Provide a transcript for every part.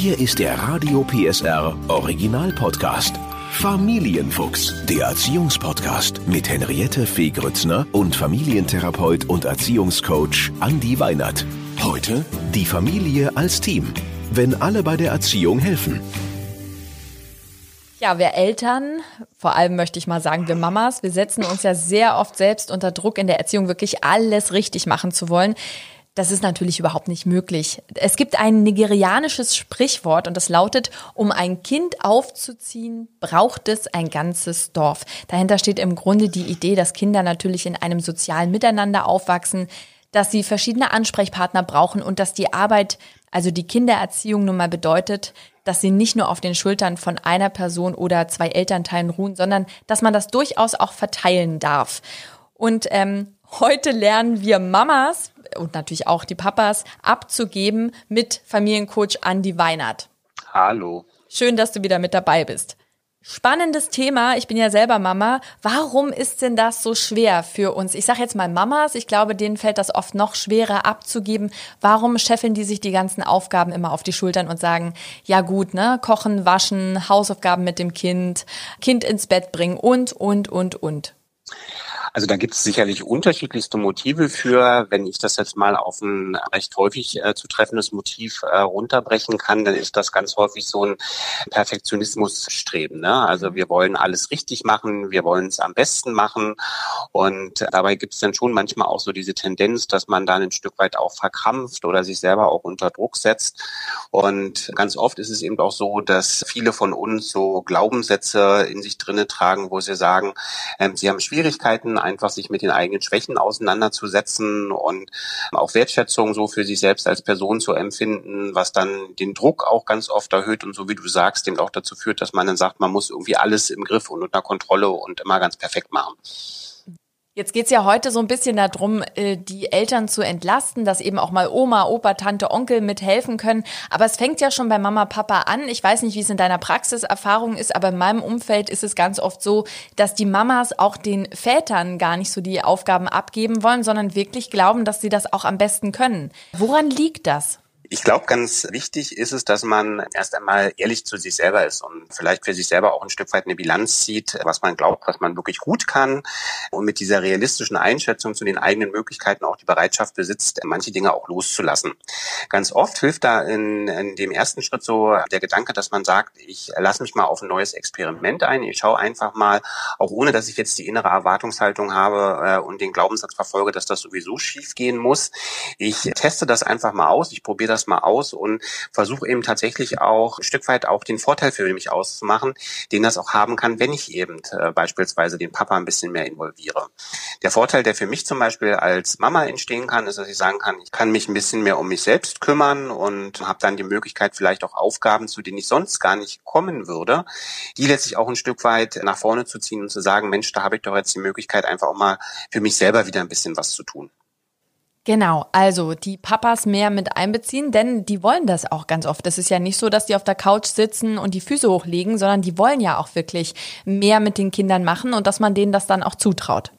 Hier ist der Radio PSR Original Podcast. Familienfuchs, der Erziehungspodcast mit Henriette Fee Grützner und Familientherapeut und Erziehungscoach Andi Weinert. Heute die Familie als Team. Wenn alle bei der Erziehung helfen. Ja, wir Eltern, vor allem möchte ich mal sagen, wir Mamas, wir setzen uns ja sehr oft selbst unter Druck in der Erziehung, wirklich alles richtig machen zu wollen. Das ist natürlich überhaupt nicht möglich. Es gibt ein nigerianisches Sprichwort und das lautet, um ein Kind aufzuziehen, braucht es ein ganzes Dorf. Dahinter steht im Grunde die Idee, dass Kinder natürlich in einem sozialen Miteinander aufwachsen, dass sie verschiedene Ansprechpartner brauchen und dass die Arbeit, also die Kindererziehung nun mal bedeutet, dass sie nicht nur auf den Schultern von einer Person oder zwei Elternteilen ruhen, sondern dass man das durchaus auch verteilen darf. Und ähm, heute lernen wir Mamas und natürlich auch die Papas abzugeben mit Familiencoach Andy Weinert. Hallo. Schön, dass du wieder mit dabei bist. Spannendes Thema. Ich bin ja selber Mama. Warum ist denn das so schwer für uns? Ich sage jetzt mal Mamas. Ich glaube, denen fällt das oft noch schwerer abzugeben. Warum scheffeln die sich die ganzen Aufgaben immer auf die Schultern und sagen, ja gut, ne, kochen, waschen, Hausaufgaben mit dem Kind, Kind ins Bett bringen und, und, und, und. Also da gibt es sicherlich unterschiedlichste Motive für. Wenn ich das jetzt mal auf ein recht häufig äh, zu treffendes Motiv äh, runterbrechen kann, dann ist das ganz häufig so ein Perfektionismusstreben. Ne? Also wir wollen alles richtig machen, wir wollen es am besten machen und dabei gibt es dann schon manchmal auch so diese Tendenz, dass man dann ein Stück weit auch verkrampft oder sich selber auch unter Druck setzt. Und ganz oft ist es eben auch so, dass viele von uns so Glaubenssätze in sich drinne tragen, wo sie sagen, ähm, sie haben Schwierigkeiten, einfach sich mit den eigenen Schwächen auseinanderzusetzen und auch Wertschätzung so für sich selbst als Person zu empfinden, was dann den Druck auch ganz oft erhöht und so wie du sagst, dem auch dazu führt, dass man dann sagt, man muss irgendwie alles im Griff und unter Kontrolle und immer ganz perfekt machen. Jetzt geht's ja heute so ein bisschen darum, äh, die Eltern zu entlasten, dass eben auch mal Oma, Opa, Tante, Onkel mithelfen können. Aber es fängt ja schon bei Mama, Papa an. Ich weiß nicht, wie es in deiner Praxiserfahrung ist, aber in meinem Umfeld ist es ganz oft so, dass die Mamas auch den Vätern gar nicht so die Aufgaben abgeben wollen, sondern wirklich glauben, dass sie das auch am besten können. Woran liegt das? Ich glaube, ganz wichtig ist es, dass man erst einmal ehrlich zu sich selber ist und vielleicht für sich selber auch ein Stück weit eine Bilanz zieht, was man glaubt, was man wirklich gut kann und mit dieser realistischen Einschätzung zu den eigenen Möglichkeiten auch die Bereitschaft besitzt, manche Dinge auch loszulassen. Ganz oft hilft da in, in dem ersten Schritt so der Gedanke, dass man sagt, ich lasse mich mal auf ein neues Experiment ein, ich schaue einfach mal, auch ohne dass ich jetzt die innere Erwartungshaltung habe äh, und den Glaubenssatz verfolge, dass das sowieso schief gehen muss. Ich teste das einfach mal aus, ich probiere das das mal aus und versuche eben tatsächlich auch ein Stück weit auch den Vorteil für mich auszumachen, den das auch haben kann, wenn ich eben äh, beispielsweise den Papa ein bisschen mehr involviere. Der Vorteil, der für mich zum Beispiel als Mama entstehen kann, ist, dass ich sagen kann, ich kann mich ein bisschen mehr um mich selbst kümmern und habe dann die Möglichkeit, vielleicht auch Aufgaben, zu denen ich sonst gar nicht kommen würde, die letztlich auch ein Stück weit nach vorne zu ziehen und zu sagen, Mensch, da habe ich doch jetzt die Möglichkeit, einfach auch mal für mich selber wieder ein bisschen was zu tun. Genau, also die Papas mehr mit einbeziehen, denn die wollen das auch ganz oft. Es ist ja nicht so, dass die auf der Couch sitzen und die Füße hochlegen, sondern die wollen ja auch wirklich mehr mit den Kindern machen und dass man denen das dann auch zutraut.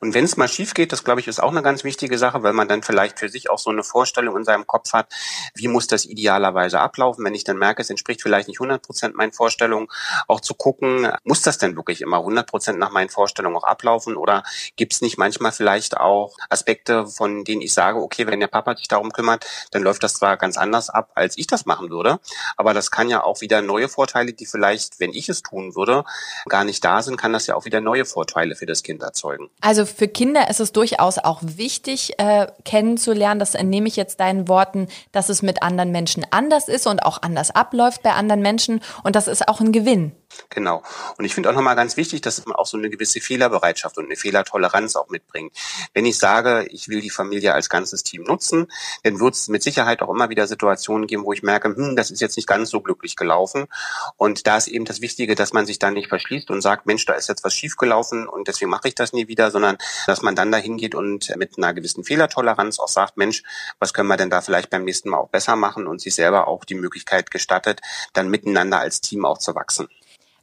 Und wenn es mal schief geht, das glaube ich ist auch eine ganz wichtige Sache, weil man dann vielleicht für sich auch so eine Vorstellung in seinem Kopf hat, wie muss das idealerweise ablaufen. Wenn ich dann merke, es entspricht vielleicht nicht 100 Prozent meinen Vorstellungen, auch zu gucken, muss das denn wirklich immer 100 Prozent nach meinen Vorstellungen auch ablaufen oder gibt es nicht manchmal vielleicht auch Aspekte, von denen ich sage, okay, wenn der Papa sich darum kümmert, dann läuft das zwar ganz anders ab, als ich das machen würde, aber das kann ja auch wieder neue Vorteile, die vielleicht, wenn ich es tun würde, gar nicht da sind, kann das ja auch wieder neue Vorteile für das Kind erzeugen. Also für Kinder ist es durchaus auch wichtig, äh, kennenzulernen, das entnehme ich jetzt deinen Worten, dass es mit anderen Menschen anders ist und auch anders abläuft bei anderen Menschen. Und das ist auch ein Gewinn. Genau. Und ich finde auch nochmal ganz wichtig, dass man auch so eine gewisse Fehlerbereitschaft und eine Fehlertoleranz auch mitbringt. Wenn ich sage, ich will die Familie als ganzes Team nutzen, dann wird es mit Sicherheit auch immer wieder Situationen geben, wo ich merke, hm, das ist jetzt nicht ganz so glücklich gelaufen. Und da ist eben das Wichtige, dass man sich dann nicht verschließt und sagt, Mensch, da ist jetzt was schiefgelaufen und deswegen mache ich das nie wieder, sondern dass man dann dahin geht und mit einer gewissen Fehlertoleranz auch sagt, Mensch, was können wir denn da vielleicht beim nächsten Mal auch besser machen und sich selber auch die Möglichkeit gestattet, dann miteinander als Team auch zu wachsen.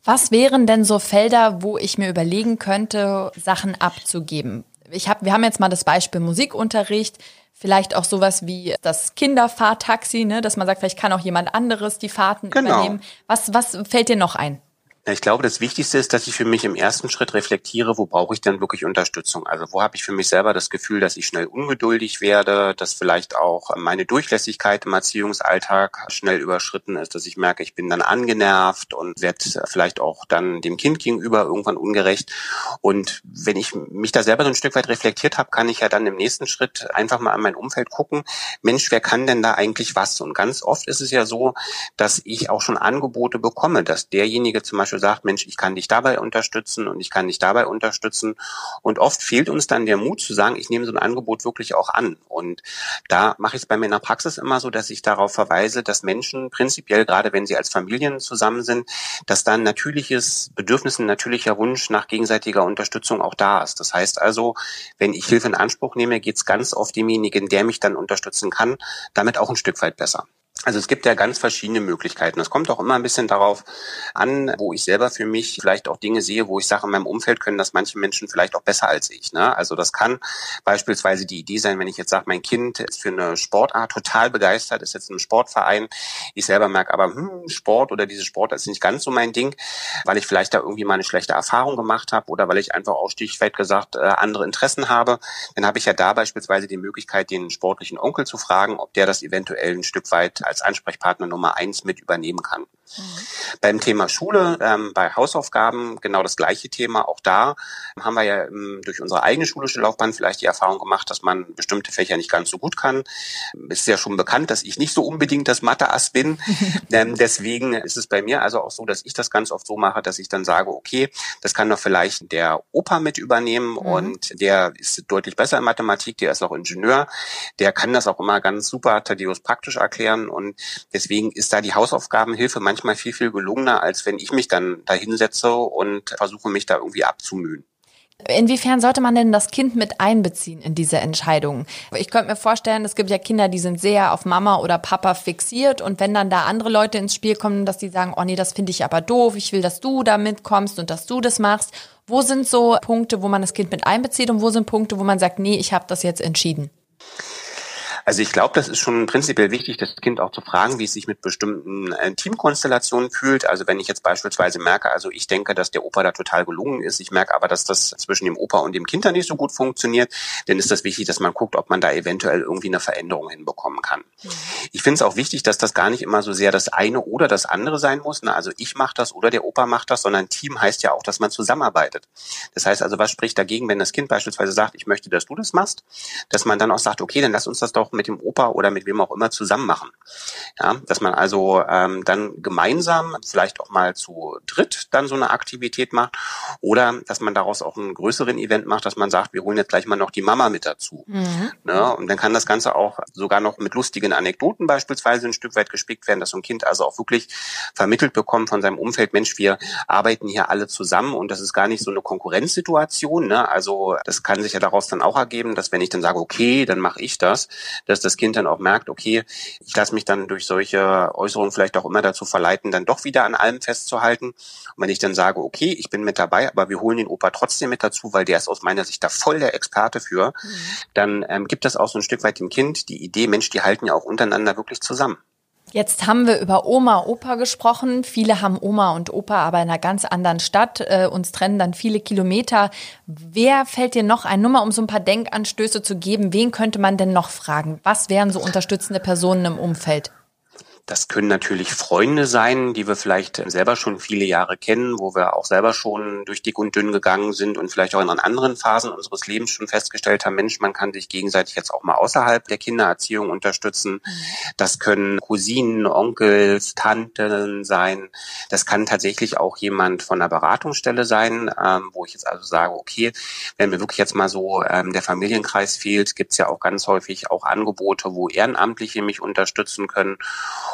Was wären denn so Felder, wo ich mir überlegen könnte, Sachen abzugeben? Ich hab, wir haben jetzt mal das Beispiel Musikunterricht. Vielleicht auch sowas wie das Kinderfahrtaxi, ne? dass man sagt, vielleicht kann auch jemand anderes die Fahrten genau. übernehmen. Was, was fällt dir noch ein? Ich glaube, das Wichtigste ist, dass ich für mich im ersten Schritt reflektiere, wo brauche ich denn wirklich Unterstützung? Also wo habe ich für mich selber das Gefühl, dass ich schnell ungeduldig werde, dass vielleicht auch meine Durchlässigkeit im Erziehungsalltag schnell überschritten ist, dass ich merke, ich bin dann angenervt und werde vielleicht auch dann dem Kind gegenüber irgendwann ungerecht. Und wenn ich mich da selber so ein Stück weit reflektiert habe, kann ich ja dann im nächsten Schritt einfach mal an mein Umfeld gucken, Mensch, wer kann denn da eigentlich was? Und ganz oft ist es ja so, dass ich auch schon Angebote bekomme, dass derjenige zum Beispiel Beispiel sagt, Mensch, ich kann dich dabei unterstützen und ich kann dich dabei unterstützen. Und oft fehlt uns dann der Mut zu sagen, ich nehme so ein Angebot wirklich auch an. Und da mache ich es bei mir in der Praxis immer so, dass ich darauf verweise, dass Menschen prinzipiell, gerade wenn sie als Familien zusammen sind, dass da ein natürliches Bedürfnis, ein natürlicher Wunsch nach gegenseitiger Unterstützung auch da ist. Das heißt also, wenn ich Hilfe in Anspruch nehme, geht es ganz oft demjenigen, der mich dann unterstützen kann, damit auch ein Stück weit besser. Also es gibt ja ganz verschiedene Möglichkeiten. Es kommt auch immer ein bisschen darauf an, wo ich selber für mich vielleicht auch Dinge sehe, wo ich sage, in meinem Umfeld können das manche Menschen vielleicht auch besser als ich. Ne? Also das kann beispielsweise die Idee sein, wenn ich jetzt sage, mein Kind ist für eine Sportart total begeistert, ist jetzt im Sportverein. Ich selber merke aber, hm, Sport oder diese Sportart ist nicht ganz so mein Ding, weil ich vielleicht da irgendwie mal eine schlechte Erfahrung gemacht habe oder weil ich einfach auch stichweit gesagt äh, andere Interessen habe. Dann habe ich ja da beispielsweise die Möglichkeit, den sportlichen Onkel zu fragen, ob der das eventuell ein Stück weit als Ansprechpartner Nummer eins mit übernehmen kann. Mhm. Beim Thema Schule, ähm, bei Hausaufgaben genau das gleiche Thema. Auch da haben wir ja ähm, durch unsere eigene schulische Laufbahn vielleicht die Erfahrung gemacht, dass man bestimmte Fächer nicht ganz so gut kann. Es ist ja schon bekannt, dass ich nicht so unbedingt das Mathe-Ass bin. ähm, deswegen ist es bei mir also auch so, dass ich das ganz oft so mache, dass ich dann sage, okay, das kann doch vielleicht der Opa mit übernehmen mhm. und der ist deutlich besser in Mathematik, der ist auch Ingenieur, der kann das auch immer ganz super Thaddeus praktisch erklären und deswegen ist da die Hausaufgabenhilfe manchmal viel, viel gelungener, als wenn ich mich dann da hinsetze und versuche, mich da irgendwie abzumühen. Inwiefern sollte man denn das Kind mit einbeziehen in diese Entscheidungen? Ich könnte mir vorstellen, es gibt ja Kinder, die sind sehr auf Mama oder Papa fixiert und wenn dann da andere Leute ins Spiel kommen, dass die sagen, oh nee, das finde ich aber doof, ich will, dass du da mitkommst und dass du das machst. Wo sind so Punkte, wo man das Kind mit einbezieht und wo sind Punkte, wo man sagt, nee, ich habe das jetzt entschieden? Also ich glaube, das ist schon prinzipiell wichtig, das Kind auch zu fragen, wie es sich mit bestimmten äh, Teamkonstellationen fühlt. Also wenn ich jetzt beispielsweise merke, also ich denke, dass der Opa da total gelungen ist, ich merke aber, dass das zwischen dem Opa und dem Kind da nicht so gut funktioniert, dann ist das wichtig, dass man guckt, ob man da eventuell irgendwie eine Veränderung hinbekommen kann. Mhm. Ich finde es auch wichtig, dass das gar nicht immer so sehr das eine oder das andere sein muss. Ne? Also ich mache das oder der Opa macht das, sondern Team heißt ja auch, dass man zusammenarbeitet. Das heißt also, was spricht dagegen, wenn das Kind beispielsweise sagt, ich möchte, dass du das machst, dass man dann auch sagt, okay, dann lass uns das doch mit dem Opa oder mit wem auch immer zusammen machen. Ja, dass man also ähm, dann gemeinsam, vielleicht auch mal zu dritt dann so eine Aktivität macht oder dass man daraus auch einen größeren Event macht, dass man sagt, wir holen jetzt gleich mal noch die Mama mit dazu. Mhm. Ne? Und dann kann das Ganze auch sogar noch mit lustigen Anekdoten beispielsweise ein Stück weit gespickt werden, dass so ein Kind also auch wirklich vermittelt bekommt von seinem Umfeld, Mensch, wir arbeiten hier alle zusammen und das ist gar nicht so eine Konkurrenzsituation. Ne? Also das kann sich ja daraus dann auch ergeben, dass wenn ich dann sage, okay, dann mache ich das, dass das Kind dann auch merkt, okay, ich lasse mich dann durch solche Äußerungen vielleicht auch immer dazu verleiten, dann doch wieder an allem festzuhalten. Und wenn ich dann sage, okay, ich bin mit dabei, aber wir holen den Opa trotzdem mit dazu, weil der ist aus meiner Sicht da voll der Experte für, mhm. dann ähm, gibt das auch so ein Stück weit dem Kind die Idee, Mensch, die halten ja auch untereinander wirklich zusammen. Jetzt haben wir über Oma, Opa gesprochen. Viele haben Oma und Opa aber in einer ganz anderen Stadt. Äh, uns trennen dann viele Kilometer. Wer fällt dir noch ein? Nummer, um so ein paar Denkanstöße zu geben. Wen könnte man denn noch fragen? Was wären so unterstützende Personen im Umfeld? Das können natürlich Freunde sein, die wir vielleicht selber schon viele Jahre kennen, wo wir auch selber schon durch dick und dünn gegangen sind und vielleicht auch in anderen Phasen unseres Lebens schon festgestellt haben, Mensch, man kann sich gegenseitig jetzt auch mal außerhalb der Kindererziehung unterstützen. Mhm. Das können Cousinen, Onkels, Tanten sein. Das kann tatsächlich auch jemand von der Beratungsstelle sein, ähm, wo ich jetzt also sage, okay, wenn mir wirklich jetzt mal so ähm, der Familienkreis fehlt, gibt es ja auch ganz häufig auch Angebote, wo Ehrenamtliche mich unterstützen können.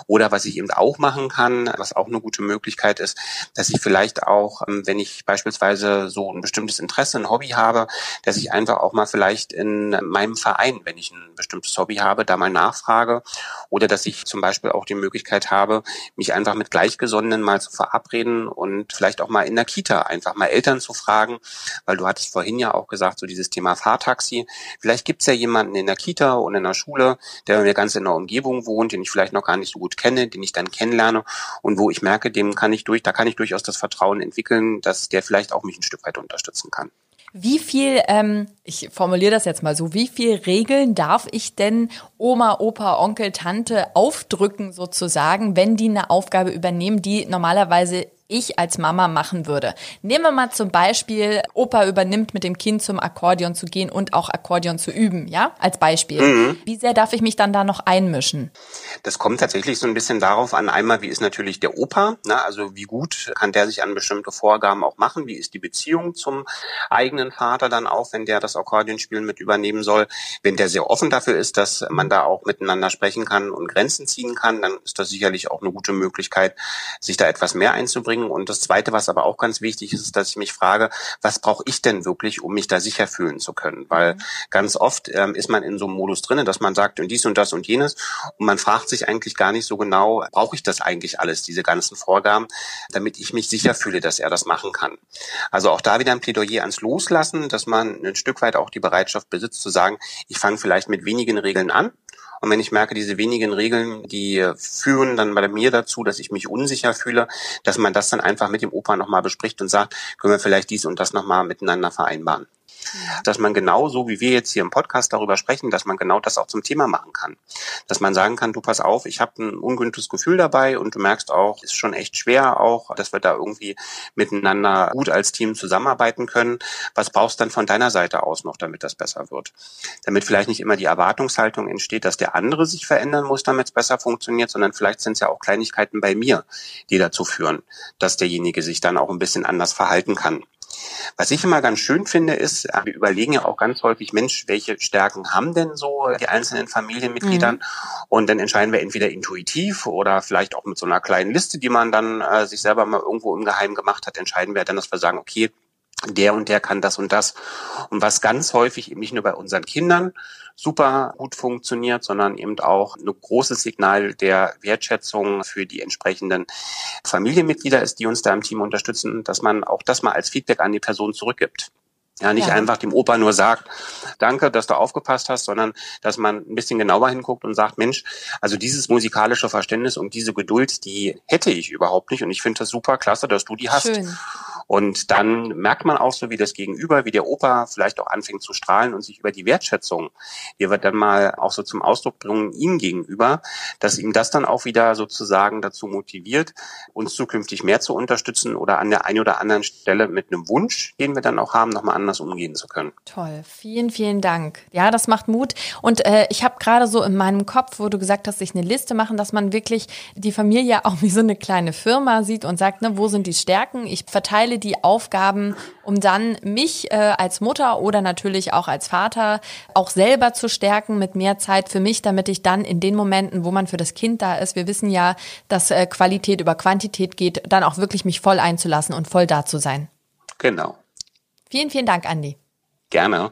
Oder was ich eben auch machen kann, was auch eine gute Möglichkeit ist, dass ich vielleicht auch, ähm, wenn ich beispielsweise so ein bestimmtes Interesse, ein Hobby habe, dass ich einfach auch mal vielleicht in meinem Verein, wenn ich ein bestimmtes Hobby habe, da mal nachfrage. Oder dass ich zum Beispiel auch die Möglichkeit habe, mich einfach mit Gleichgesonnenen mal zu verabreden und vielleicht auch mal in der Kita einfach mal Eltern zu fragen, weil du hattest vorhin ja auch gesagt, so dieses Thema Fahrtaxi. Vielleicht gibt's ja jemanden in der Kita und in der Schule, der mir ganz in der Umgebung wohnt, den ich vielleicht noch gar nicht so gut kenne, den ich dann kennenlerne und wo ich merke, dem kann ich durch, da kann ich durchaus das Vertrauen entwickeln, dass der vielleicht auch mich ein Stück weit unterstützen kann. Wie viel, ähm, ich formuliere das jetzt mal so, wie viel Regeln darf ich denn Oma, Opa, Onkel, Tante aufdrücken sozusagen, wenn die eine Aufgabe übernehmen, die normalerweise ich als Mama machen würde. Nehmen wir mal zum Beispiel, Opa übernimmt mit dem Kind zum Akkordeon zu gehen und auch Akkordeon zu üben, ja, als Beispiel. Mhm. Wie sehr darf ich mich dann da noch einmischen? Das kommt tatsächlich so ein bisschen darauf an, einmal, wie ist natürlich der Opa, ne? also wie gut kann der sich an bestimmte Vorgaben auch machen, wie ist die Beziehung zum eigenen Vater dann auch, wenn der das Akkordeonspielen mit übernehmen soll. Wenn der sehr offen dafür ist, dass man da auch miteinander sprechen kann und Grenzen ziehen kann, dann ist das sicherlich auch eine gute Möglichkeit, sich da etwas mehr einzubringen bringen. Und das Zweite, was aber auch ganz wichtig ist, ist, dass ich mich frage, was brauche ich denn wirklich, um mich da sicher fühlen zu können? Weil mhm. ganz oft ähm, ist man in so einem Modus drinne, dass man sagt, und dies und das und jenes. Und man fragt sich eigentlich gar nicht so genau, brauche ich das eigentlich alles, diese ganzen Vorgaben, damit ich mich sicher fühle, dass er das machen kann. Also auch da wieder ein Plädoyer ans Loslassen, dass man ein Stück weit auch die Bereitschaft besitzt zu sagen, ich fange vielleicht mit wenigen Regeln an und wenn ich merke, diese wenigen Regeln, die führen dann bei mir dazu, dass ich mich unsicher fühle, dass man das dann einfach mit dem Opa nochmal bespricht und sagt, können wir vielleicht dies und das nochmal miteinander vereinbaren. Dass man genau so, wie wir jetzt hier im Podcast darüber sprechen, dass man genau das auch zum Thema machen kann. Dass man sagen kann, du pass auf, ich habe ein ungünstiges Gefühl dabei und du merkst auch, ist schon echt schwer auch, dass wir da irgendwie miteinander gut als Team zusammenarbeiten können. Was brauchst du dann von deiner Seite aus noch, damit das besser wird? Damit vielleicht nicht immer die Erwartungshaltung entsteht, dass der andere sich verändern muss, damit es besser funktioniert, sondern vielleicht sind es ja auch Kleinigkeiten bei mir, die dazu führen, dass derjenige sich dann auch ein bisschen anders verhalten kann. Was ich immer ganz schön finde, ist, äh, wir überlegen ja auch ganz häufig, Mensch, welche Stärken haben denn so die einzelnen Familienmitgliedern? Mhm. Und dann entscheiden wir entweder intuitiv oder vielleicht auch mit so einer kleinen Liste, die man dann äh, sich selber mal irgendwo im Geheimen gemacht hat, entscheiden wir dann, dass wir sagen, okay, der und der kann das und das. Und was ganz häufig eben nicht nur bei unseren Kindern super gut funktioniert, sondern eben auch ein großes Signal der Wertschätzung für die entsprechenden Familienmitglieder ist, die uns da im Team unterstützen, dass man auch das mal als Feedback an die Person zurückgibt. Ja, nicht ja. einfach dem Opa nur sagt, danke, dass du aufgepasst hast, sondern dass man ein bisschen genauer hinguckt und sagt, Mensch, also dieses musikalische Verständnis und diese Geduld, die hätte ich überhaupt nicht und ich finde das super klasse, dass du die hast. Schön. Und dann merkt man auch so, wie das Gegenüber, wie der Opa vielleicht auch anfängt zu strahlen und sich über die Wertschätzung, die wir dann mal auch so zum Ausdruck bringen, ihm gegenüber, dass ihm das dann auch wieder sozusagen dazu motiviert, uns zukünftig mehr zu unterstützen oder an der einen oder anderen Stelle mit einem Wunsch, den wir dann auch haben, nochmal anders umgehen zu können. Toll, vielen, vielen Dank. Ja, das macht Mut. Und äh, ich habe gerade so in meinem Kopf, wo du gesagt hast, sich eine Liste machen, dass man wirklich die Familie auch wie so eine kleine Firma sieht und sagt, ne, wo sind die Stärken? Ich verteile die Aufgaben, um dann mich äh, als Mutter oder natürlich auch als Vater auch selber zu stärken mit mehr Zeit für mich, damit ich dann in den Momenten, wo man für das Kind da ist, wir wissen ja, dass äh, Qualität über Quantität geht, dann auch wirklich mich voll einzulassen und voll da zu sein. Genau. Vielen, vielen Dank, Andi. Gerne.